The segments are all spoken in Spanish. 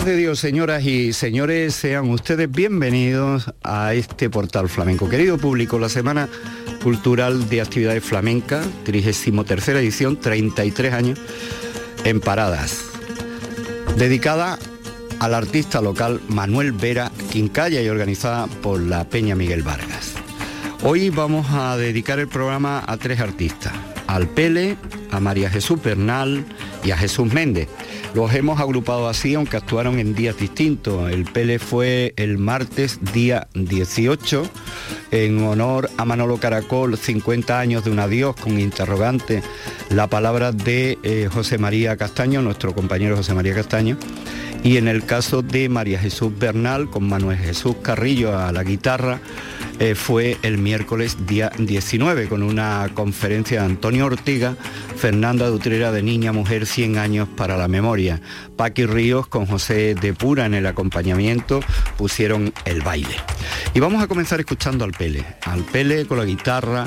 paz de Dios, señoras y señores, sean ustedes bienvenidos a este portal flamenco. Querido público, la Semana Cultural de Actividades Flamencas, 33 edición, 33 años en paradas, dedicada al artista local Manuel Vera Quincalla y organizada por la Peña Miguel Vargas. Hoy vamos a dedicar el programa a tres artistas, al Pele, a María Jesús Bernal y a Jesús Méndez. Los hemos agrupado así, aunque actuaron en días distintos. El Pele fue el martes día 18, en honor a Manolo Caracol, 50 años de un adiós con interrogante, la palabra de eh, José María Castaño, nuestro compañero José María Castaño. Y en el caso de María Jesús Bernal, con Manuel Jesús Carrillo a la guitarra, eh, fue el miércoles día 19 con una conferencia de Antonio Ortiga, Fernanda Dutrera de Niña Mujer 100 años para la memoria. Paqui Ríos con José de Pura en el acompañamiento pusieron el baile. Y vamos a comenzar escuchando al Pele. Al Pele con la guitarra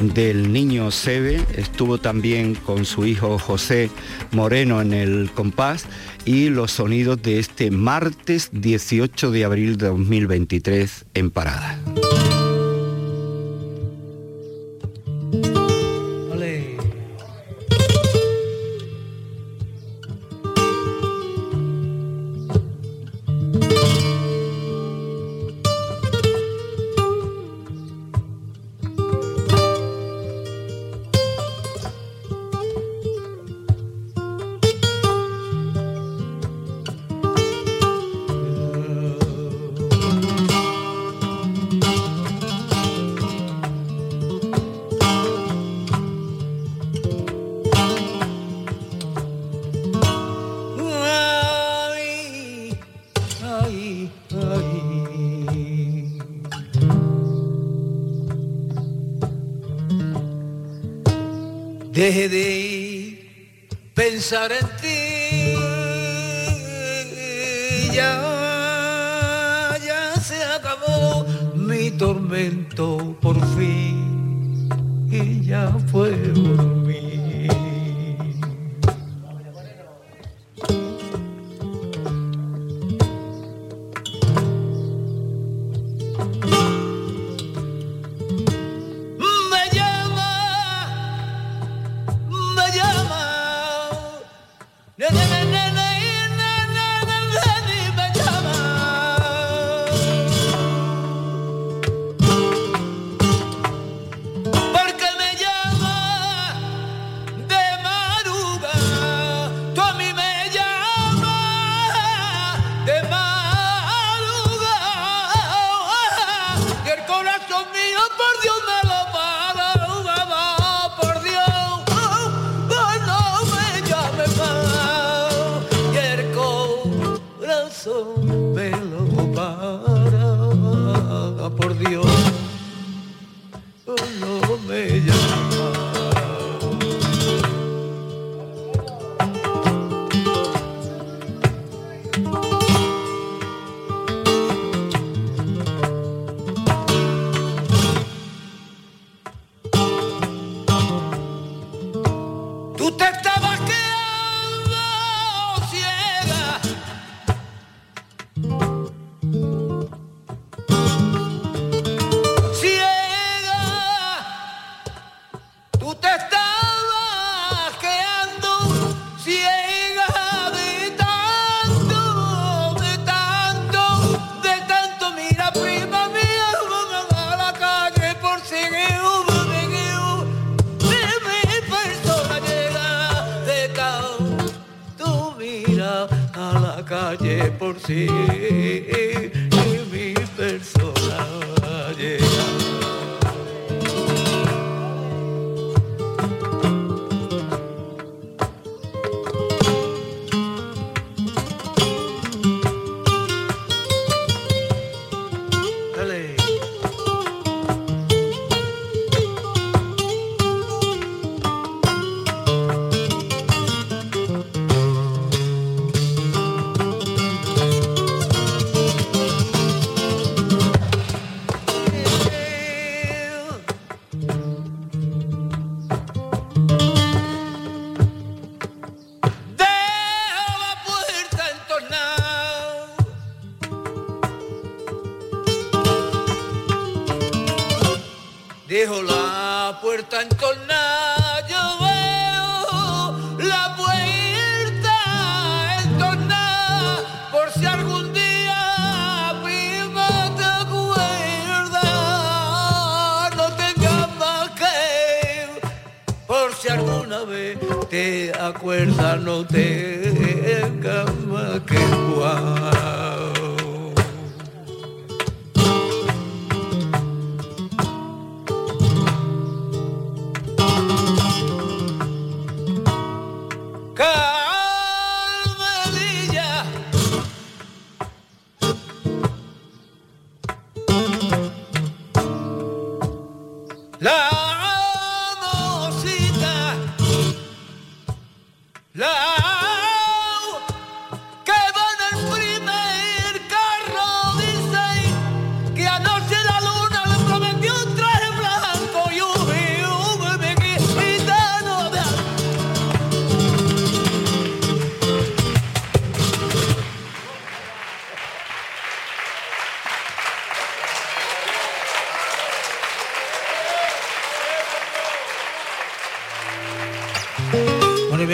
del niño Sebe, estuvo también con su hijo José Moreno en el compás y los sonidos de este martes 18 de abril de 2023 en Parada.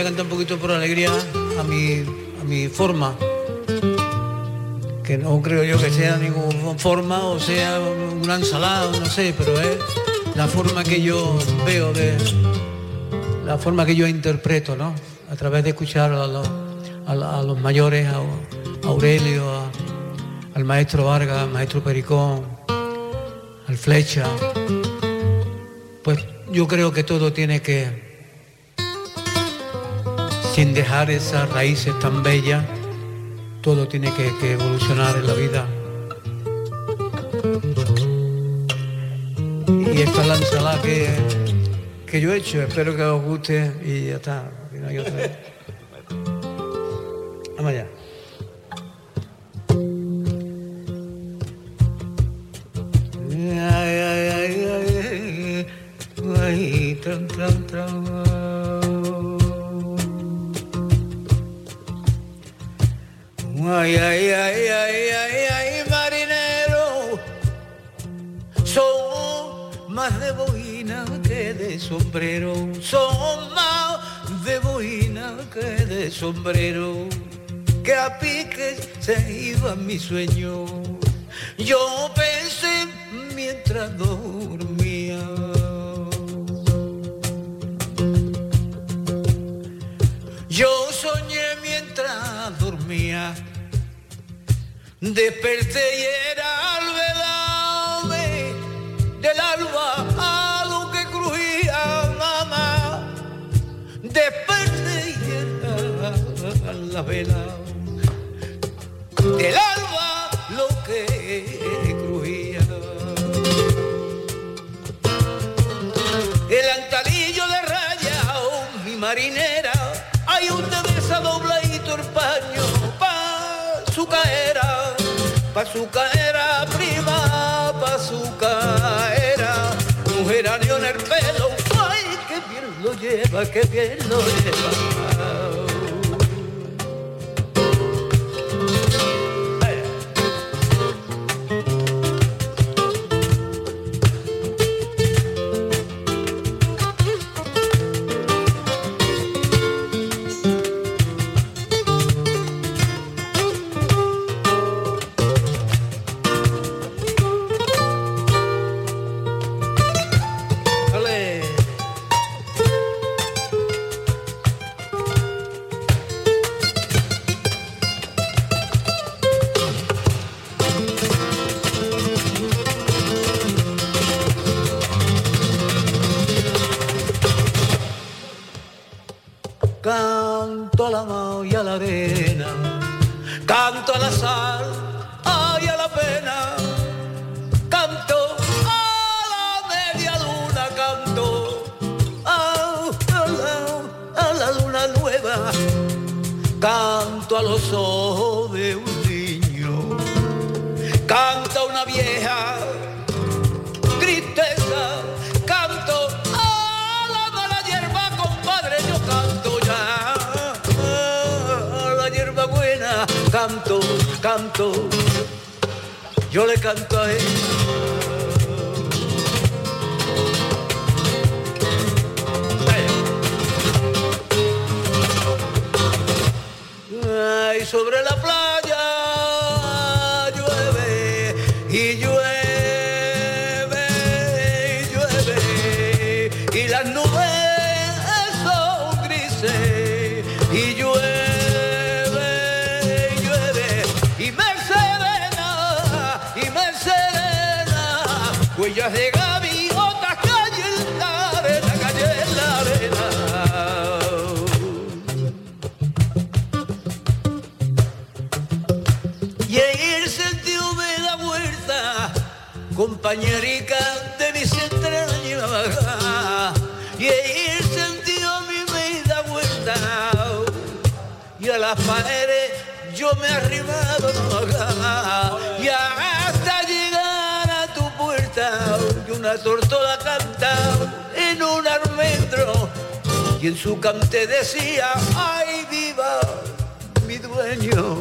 Cantar un poquito por alegría a mi, a mi forma, que no creo yo que sea ninguna forma o sea una ensalada, no sé, pero es la forma que yo veo de la forma que yo interpreto, ¿no? A través de escuchar a los, mayores, a, a Aurelio, al maestro Vargas, al maestro Pericón, al Flecha. Pues yo creo que todo tiene que sin dejar esas raíces tan bellas, todo tiene que, evolucionar en la vida. Y esta es la ensalada que, que yo he hecho, espero que os guste y ya está. no hay otra. Desperté y era alvedame del alba a lo que crujía mamá. Desperté y era la vela del alba lo que crujía. El antalillo de raya, oh, mi marinera, pa' su caera prima, pa' su caera, mujer año en el pelo, ay, qué bien lo lleva, qué bien lo lleva. una vieja tristeza. Canto a la mala hierba, compadre, yo canto ya. A la hierba buena, canto, canto. Yo le canto a él ella. sobre la las paredes yo me he arrimado y hasta llegar a tu puerta y una tortola canta en un almendro. Y en su cante decía ay viva mi dueño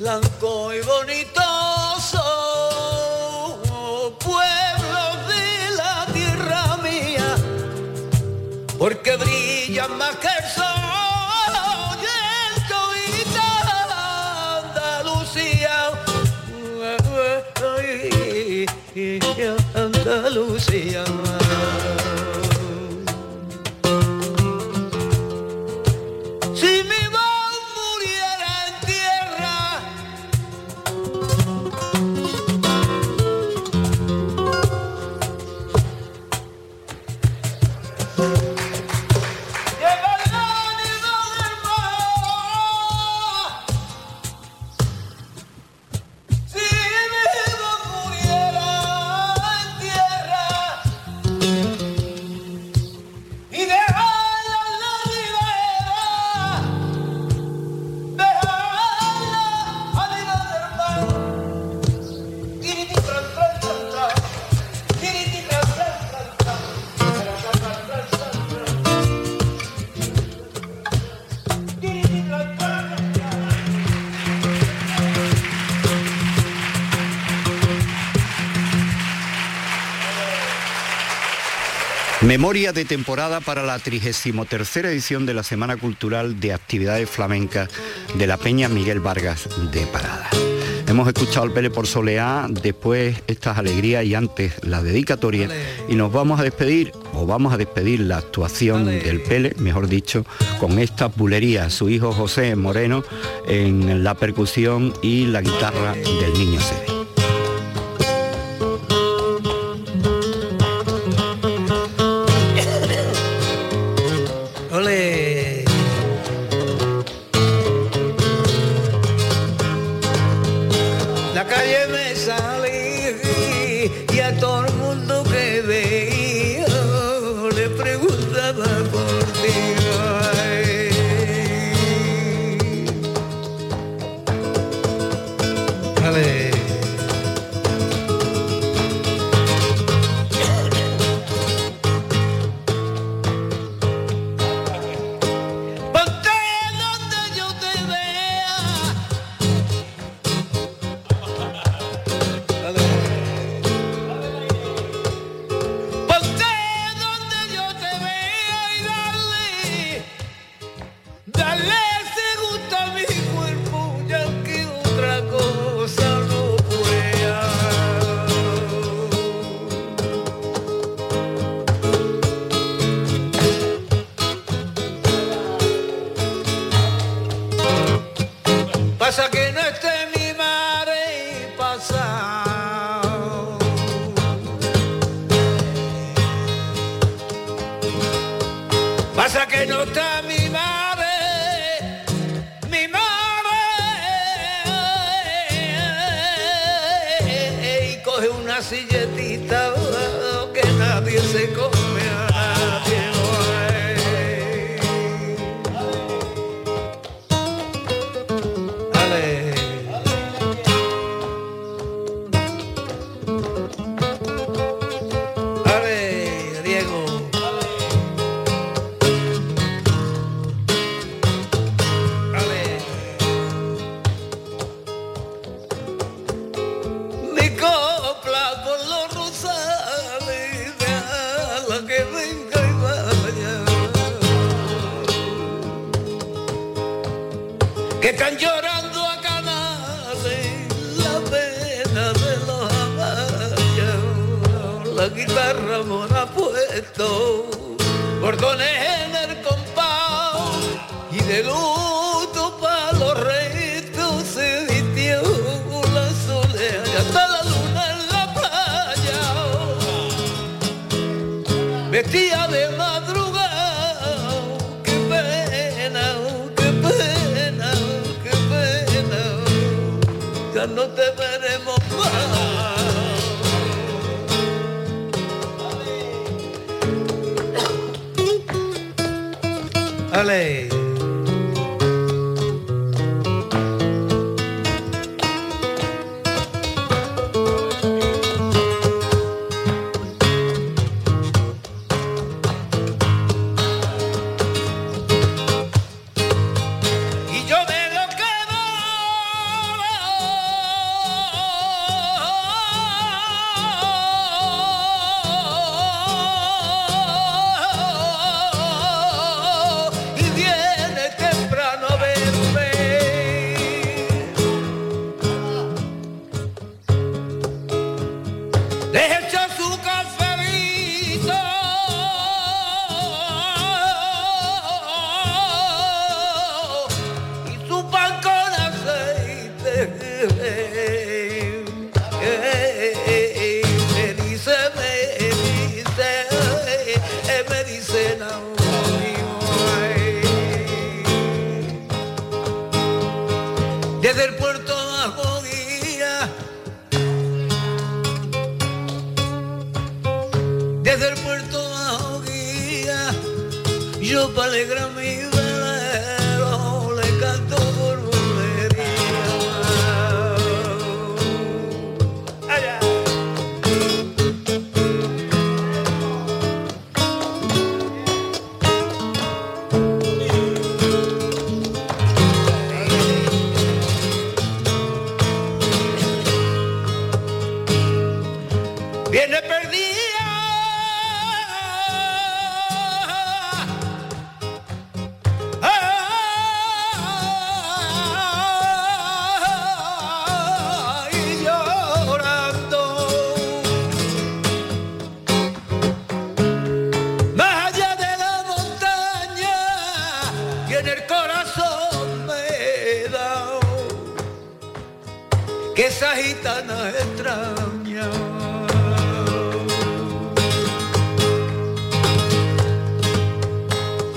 blanco y bonito soy, pueblo de la tierra mía, porque brilla más que el sol y el Andalucía, Andalucía. Memoria de temporada para la 33 edición de la Semana Cultural de Actividades Flamencas de la Peña Miguel Vargas de Parada. Hemos escuchado el Pele por Soleá, después estas alegrías y antes la dedicatoria y nos vamos a despedir, o vamos a despedir la actuación del Pele, mejor dicho, con esta bulería, su hijo José Moreno en la percusión y la guitarra del niño Sede.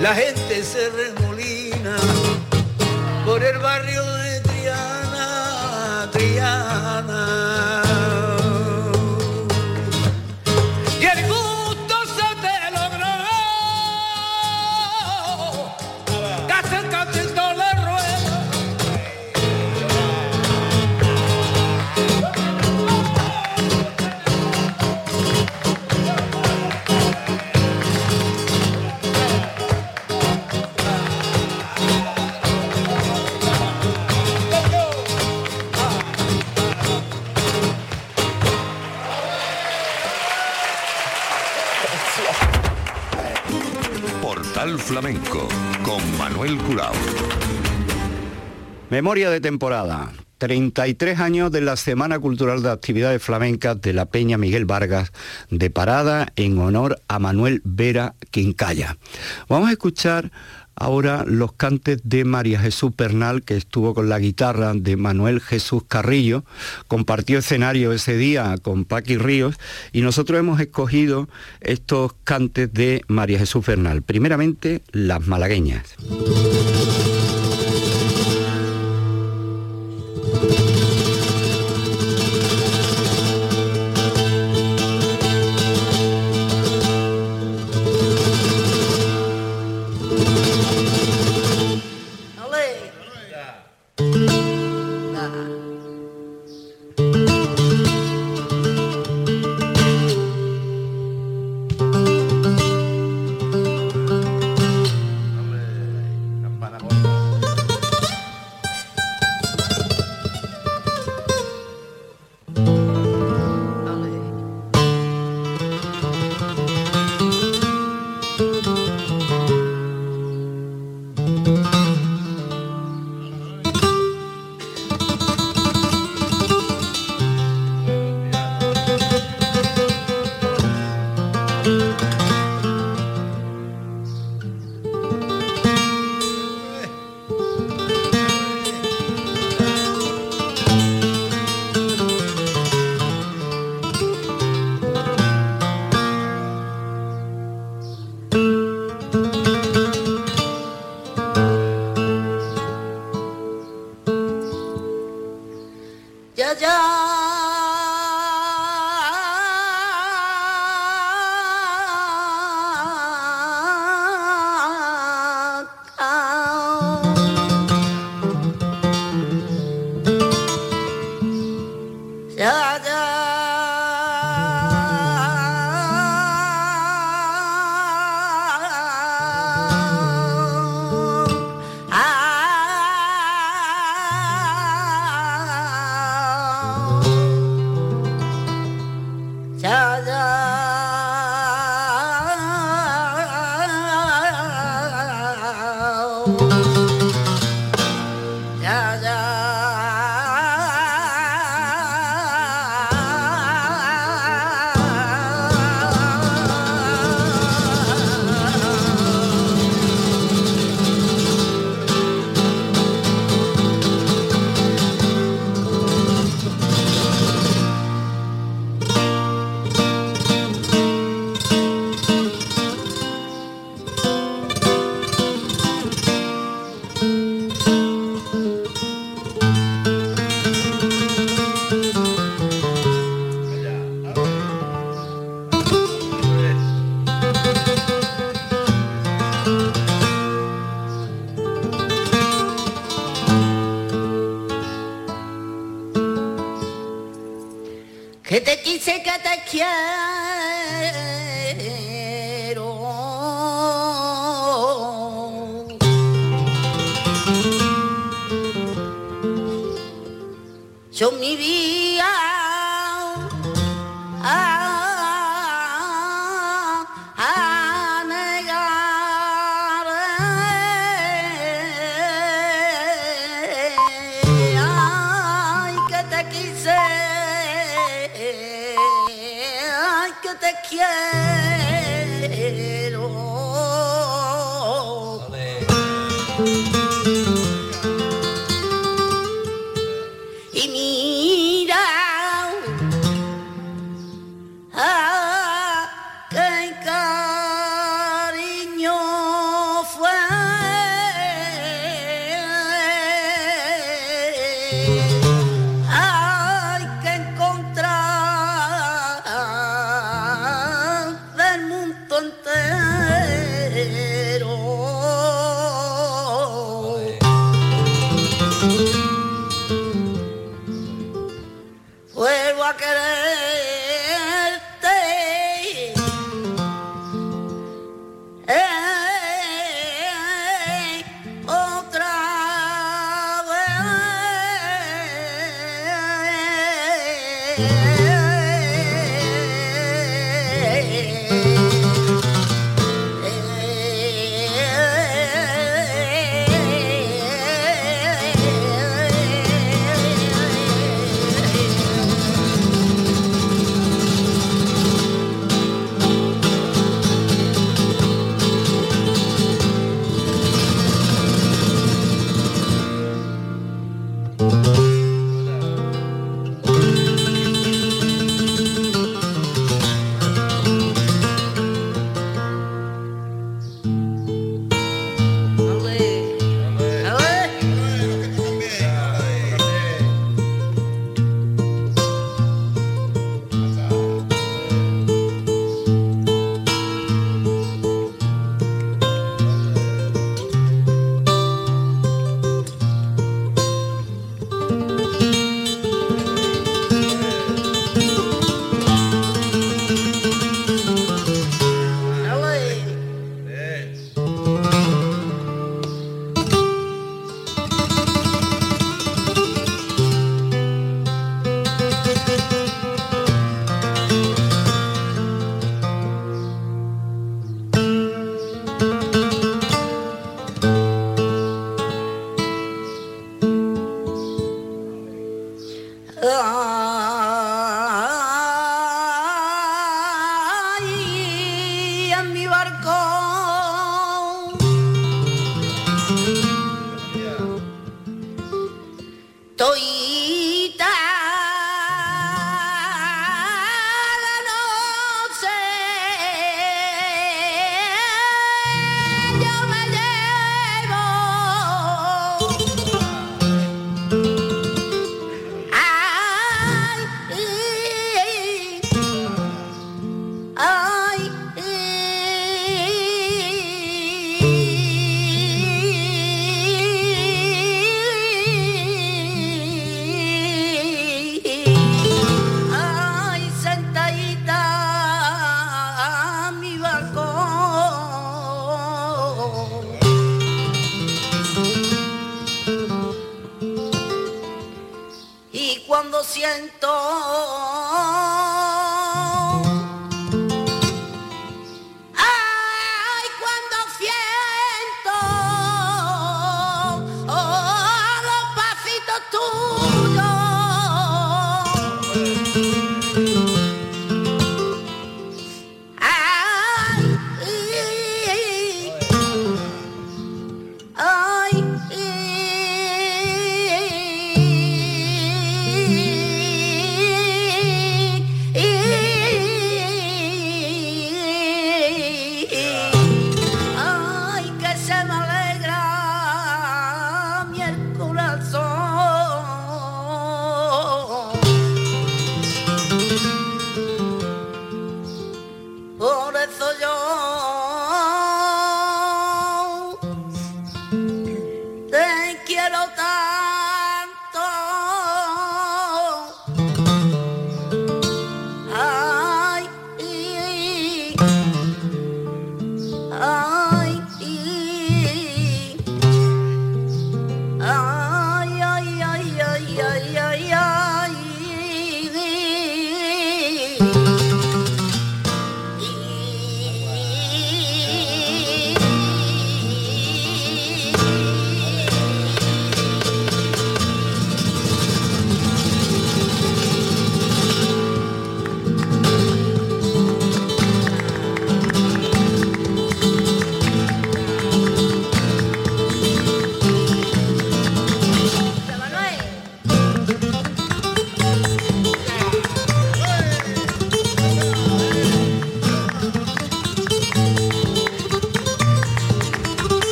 La gente se remolina por el barrio Flamenco con Manuel Curao. Memoria de temporada. 33 años de la Semana Cultural de Actividades Flamencas de la Peña Miguel Vargas, de parada en honor a Manuel Vera Quincalla. Vamos a escuchar ahora los cantes de María Jesús Pernal, que estuvo con la guitarra de Manuel Jesús Carrillo, compartió escenario ese día con Paqui Ríos y nosotros hemos escogido estos cantes de María Jesús Pernal. Primeramente, las malagueñas. Del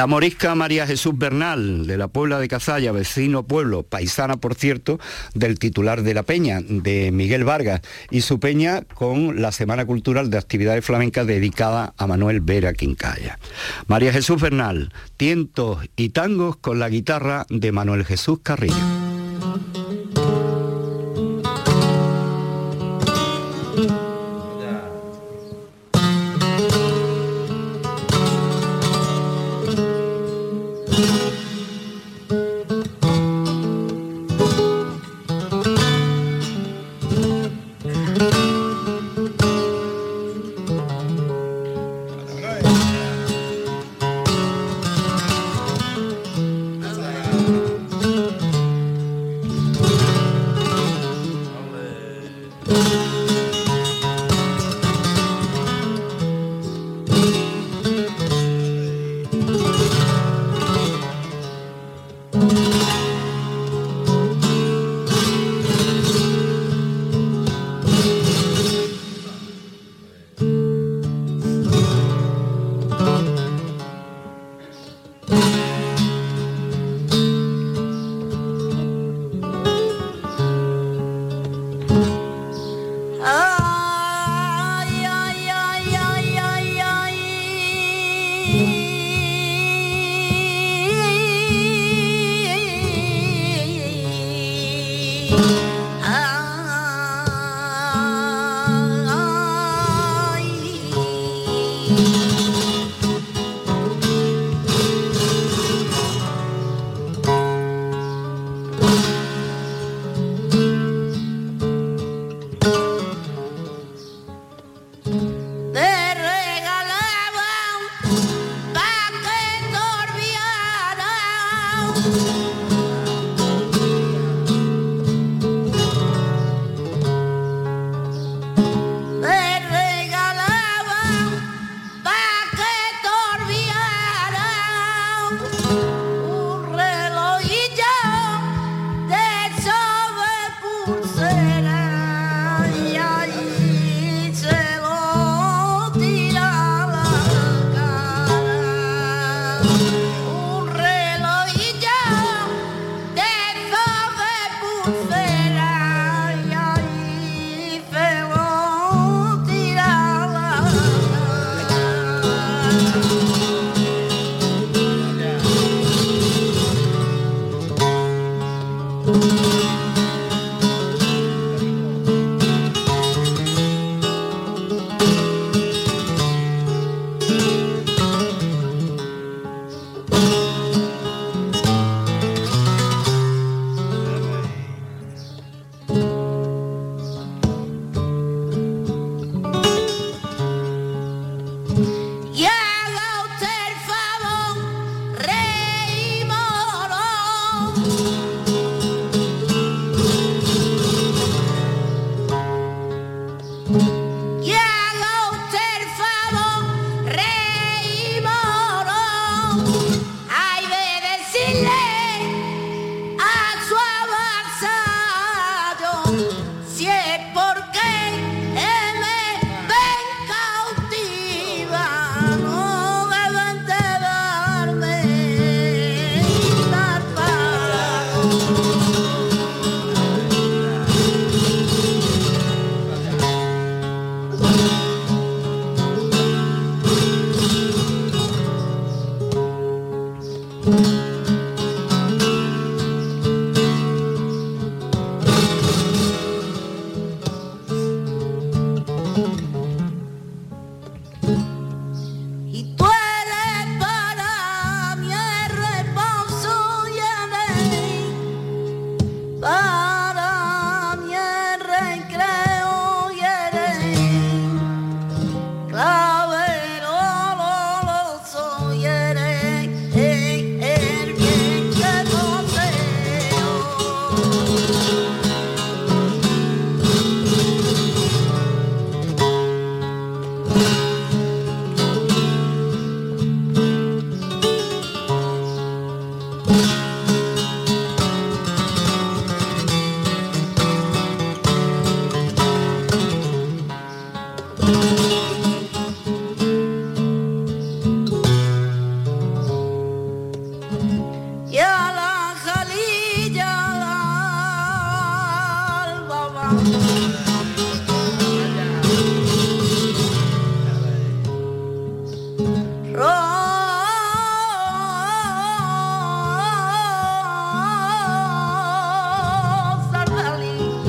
La morisca María Jesús Bernal, de la Puebla de Cazalla, vecino pueblo, paisana por cierto, del titular de la peña, de Miguel Vargas, y su peña con la Semana Cultural de Actividades Flamencas dedicada a Manuel Vera Quincaya. María Jesús Bernal, tientos y tangos con la guitarra de Manuel Jesús Carrillo.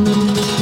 Ay, yo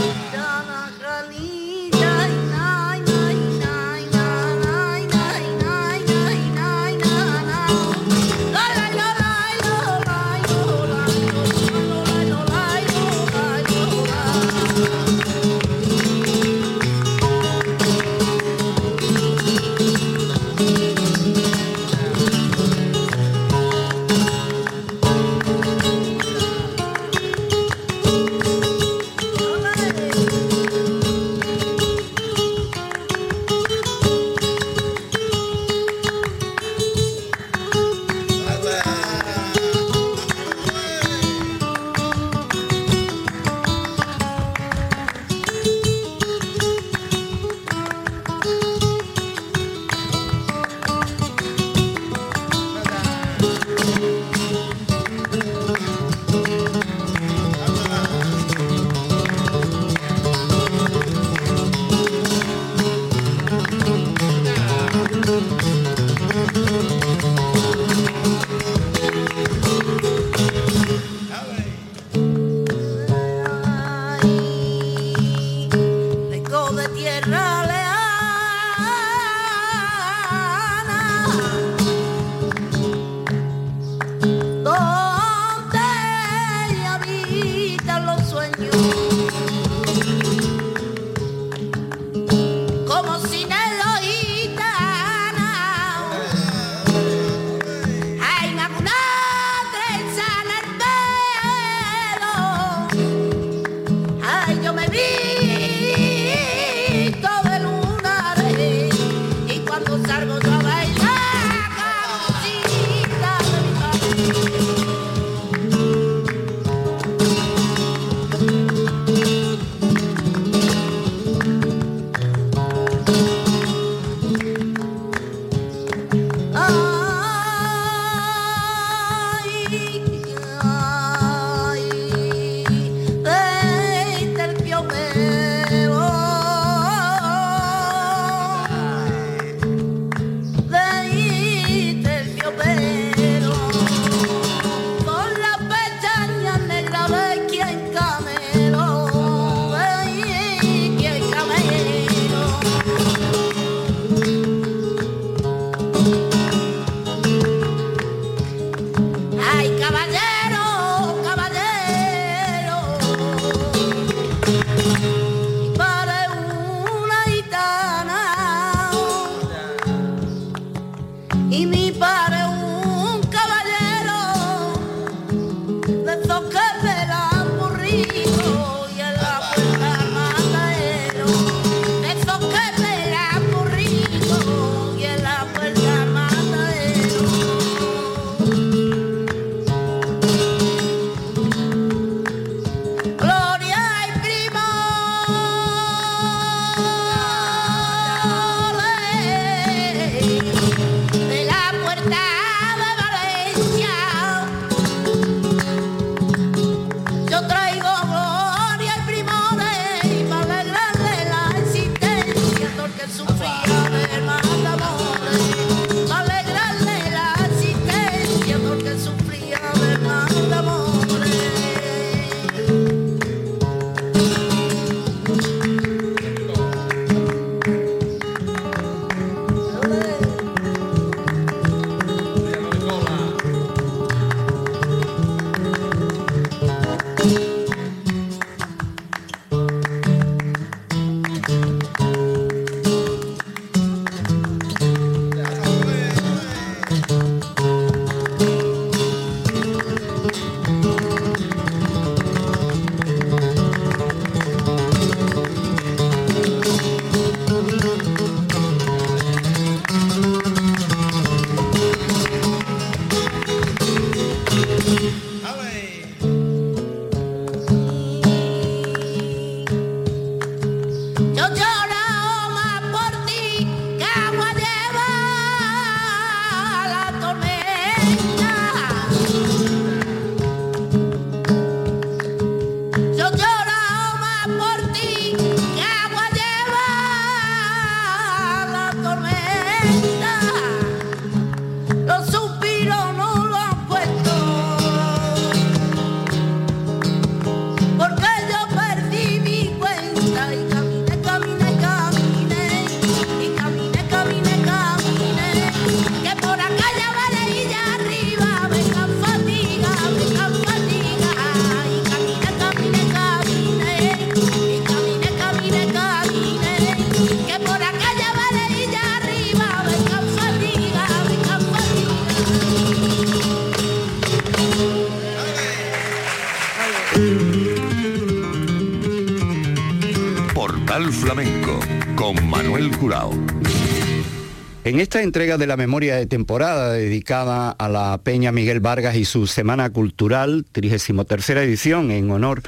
En esta entrega de la memoria de temporada dedicada a la Peña Miguel Vargas y su Semana Cultural, 33 edición, en honor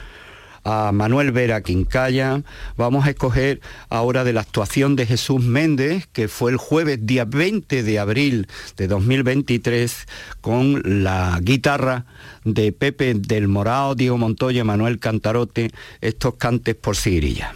a Manuel Vera Quincaya. Vamos a escoger ahora de la actuación de Jesús Méndez, que fue el jueves día 20 de abril de 2023, con la guitarra de Pepe del Morao, Diego Montoya, Manuel Cantarote, estos cantes por Sigrilla.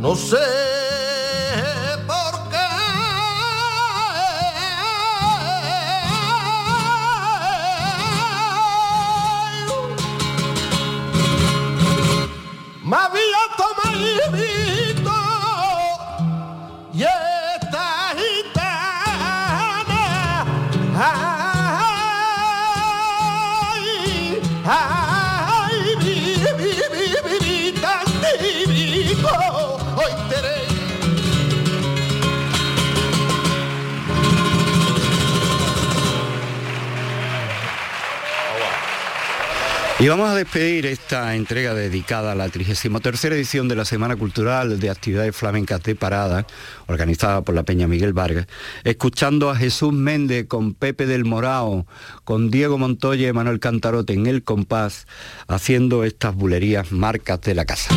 No sé. Y vamos a despedir esta entrega dedicada a la 33 edición de la Semana Cultural de Actividades Flamencas de Parada, organizada por la Peña Miguel Vargas, escuchando a Jesús Méndez con Pepe del Morao, con Diego Montoya y Manuel Cantarote en el compás, haciendo estas bulerías marcas de la casa.